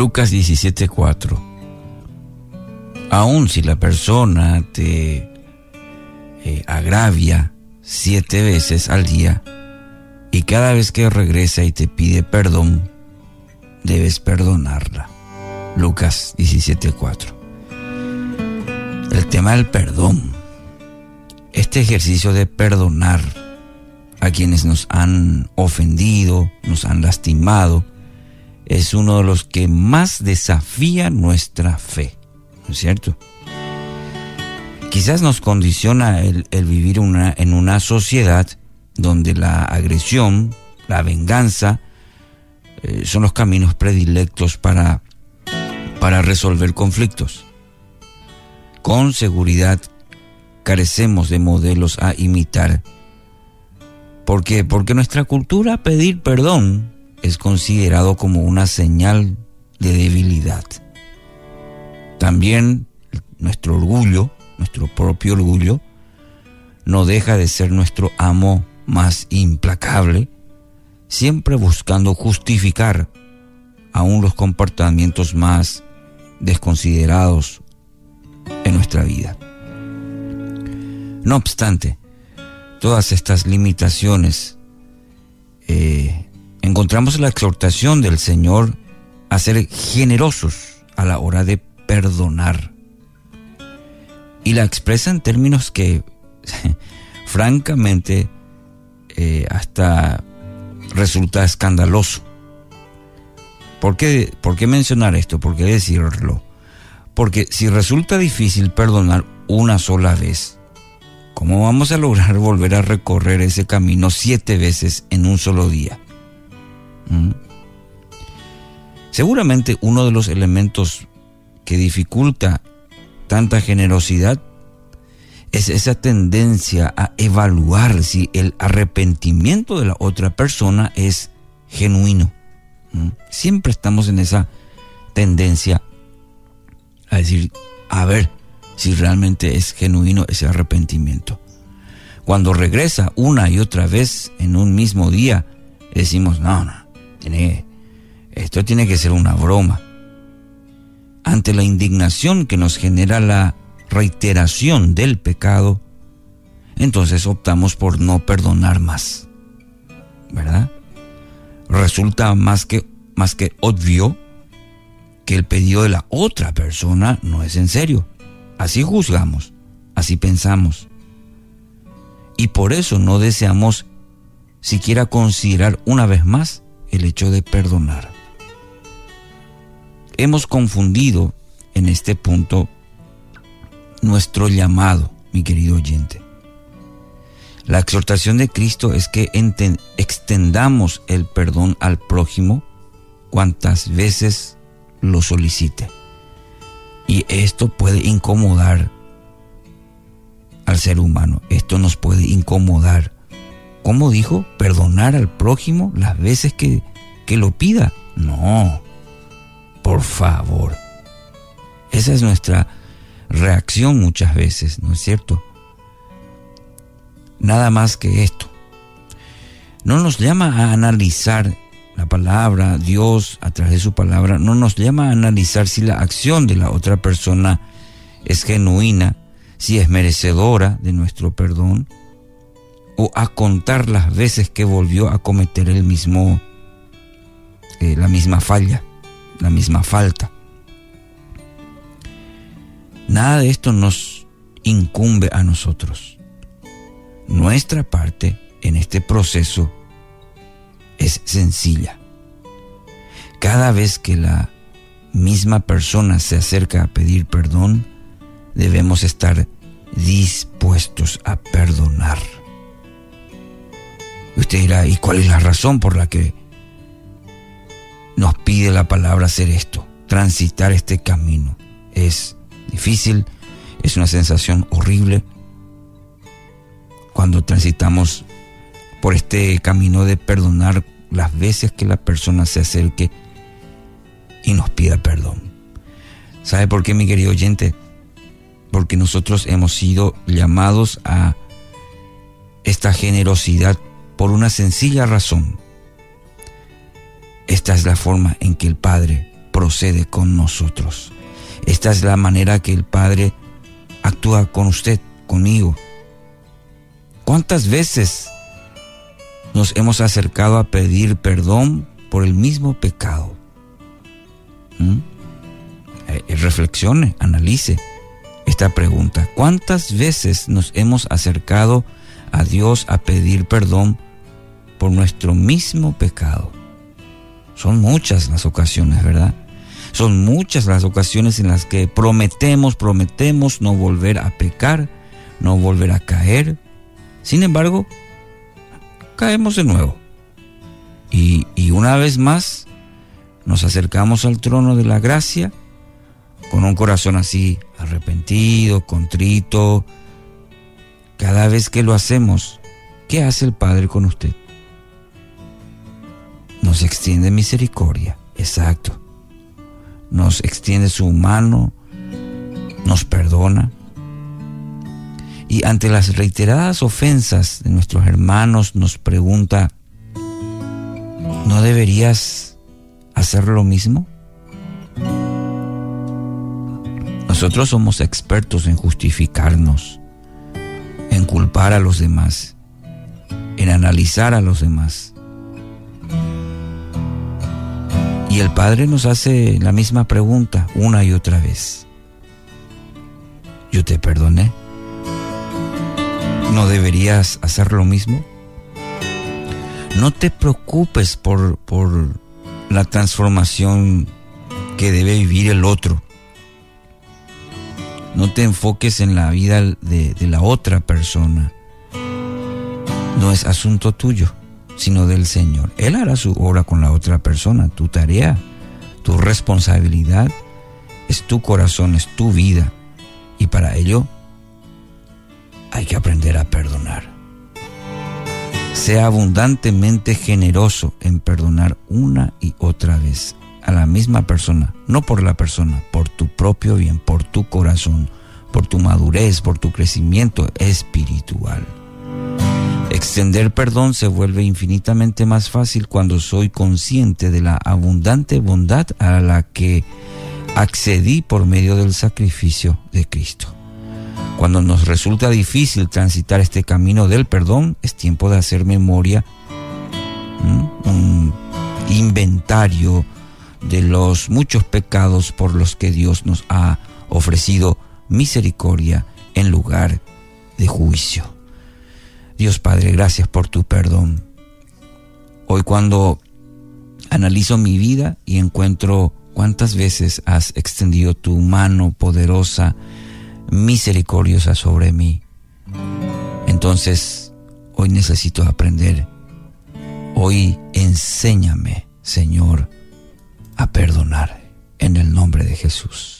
Lucas 17:4. Aun si la persona te eh, agravia siete veces al día y cada vez que regresa y te pide perdón, debes perdonarla. Lucas 17:4. El tema del perdón. Este ejercicio de perdonar a quienes nos han ofendido, nos han lastimado, es uno de los que más desafía nuestra fe, ¿no es cierto? Quizás nos condiciona el, vivir en una sociedad donde la agresión, la venganza, eh, son los caminos predilectos para, para resolver conflictos. Con seguridad carecemos de modelos a imitar. ¿Por qué? Porque nuestra cultura pedir perdón es considerado como una señal de debilidad. También nuestro orgullo, nuestro propio orgullo, no deja de ser nuestro amo más implacable, siempre buscando justificar aún los comportamientos más desconsiderados en nuestra vida. No obstante, todas estas limitaciones, eh, encontramos la exhortación del Señor a ser generosos a la hora de perdonar. Y la expresa en términos que, francamente, eh, hasta resulta escandaloso. ¿Por qué, ¿Por qué mencionar esto? ¿Por qué decirlo? Porque si resulta difícil perdonar una sola vez, ¿cómo vamos a lograr volver a recorrer ese camino siete veces en un solo día? Seguramente uno de los elementos que dificulta tanta generosidad es esa tendencia a evaluar si el arrepentimiento de la otra persona es genuino. Siempre estamos en esa tendencia a decir, a ver si realmente es genuino ese arrepentimiento. Cuando regresa una y otra vez en un mismo día, decimos, no, no, esto tiene que ser una broma. Ante la indignación que nos genera la reiteración del pecado, entonces optamos por no perdonar más. ¿Verdad? Resulta más que, más que obvio que el pedido de la otra persona no es en serio. Así juzgamos, así pensamos. Y por eso no deseamos siquiera considerar una vez más el hecho de perdonar. Hemos confundido en este punto nuestro llamado, mi querido oyente. La exhortación de Cristo es que extendamos el perdón al prójimo cuantas veces lo solicite. Y esto puede incomodar al ser humano. Esto nos puede incomodar. ¿Cómo dijo? Perdonar al prójimo las veces que, que lo pida. No, por favor. Esa es nuestra reacción muchas veces, ¿no es cierto? Nada más que esto. No nos llama a analizar la palabra, Dios a través de su palabra, no nos llama a analizar si la acción de la otra persona es genuina, si es merecedora de nuestro perdón, o a contar las veces que volvió a cometer el mismo, eh, la misma falla, la misma falta. Nada de esto nos incumbe a nosotros. Nuestra parte en este proceso es sencilla. Cada vez que la misma persona se acerca a pedir perdón, debemos estar dispuestos a perdonar. ¿Y cuál es la razón por la que nos pide la palabra hacer esto? Transitar este camino. Es difícil, es una sensación horrible cuando transitamos por este camino de perdonar las veces que la persona se acerque y nos pida perdón. ¿Sabe por qué, mi querido oyente? Porque nosotros hemos sido llamados a esta generosidad por una sencilla razón. Esta es la forma en que el Padre procede con nosotros. Esta es la manera que el Padre actúa con usted, conmigo. ¿Cuántas veces nos hemos acercado a pedir perdón por el mismo pecado? ¿Mm? Eh, reflexione, analice esta pregunta. ¿Cuántas veces nos hemos acercado a Dios a pedir perdón por nuestro mismo pecado? Son muchas las ocasiones, ¿verdad? Son muchas las ocasiones en las que prometemos, prometemos no volver a pecar, no volver a caer. Sin embargo, caemos de nuevo. Y, y una vez más nos acercamos al trono de la gracia con un corazón así arrepentido, contrito. Cada vez que lo hacemos, ¿qué hace el Padre con usted? Nos extiende misericordia, exacto nos extiende su mano, nos perdona. Y ante las reiteradas ofensas de nuestros hermanos nos pregunta, ¿no deberías hacer lo mismo? Nosotros somos expertos en justificarnos, en culpar a los demás, en analizar a los demás. Y el Padre nos hace la misma pregunta una y otra vez. Yo te perdoné. ¿No deberías hacer lo mismo? No te preocupes por, por la transformación que debe vivir el otro. No te enfoques en la vida de, de la otra persona. No es asunto tuyo sino del Señor. Él hará su obra con la otra persona. Tu tarea, tu responsabilidad es tu corazón, es tu vida. Y para ello hay que aprender a perdonar. Sea abundantemente generoso en perdonar una y otra vez a la misma persona, no por la persona, por tu propio bien, por tu corazón, por tu madurez, por tu crecimiento espiritual. Extender perdón se vuelve infinitamente más fácil cuando soy consciente de la abundante bondad a la que accedí por medio del sacrificio de Cristo. Cuando nos resulta difícil transitar este camino del perdón, es tiempo de hacer memoria, un inventario de los muchos pecados por los que Dios nos ha ofrecido misericordia en lugar de juicio. Dios Padre, gracias por tu perdón. Hoy cuando analizo mi vida y encuentro cuántas veces has extendido tu mano poderosa, misericordiosa sobre mí, entonces hoy necesito aprender. Hoy enséñame, Señor, a perdonar en el nombre de Jesús.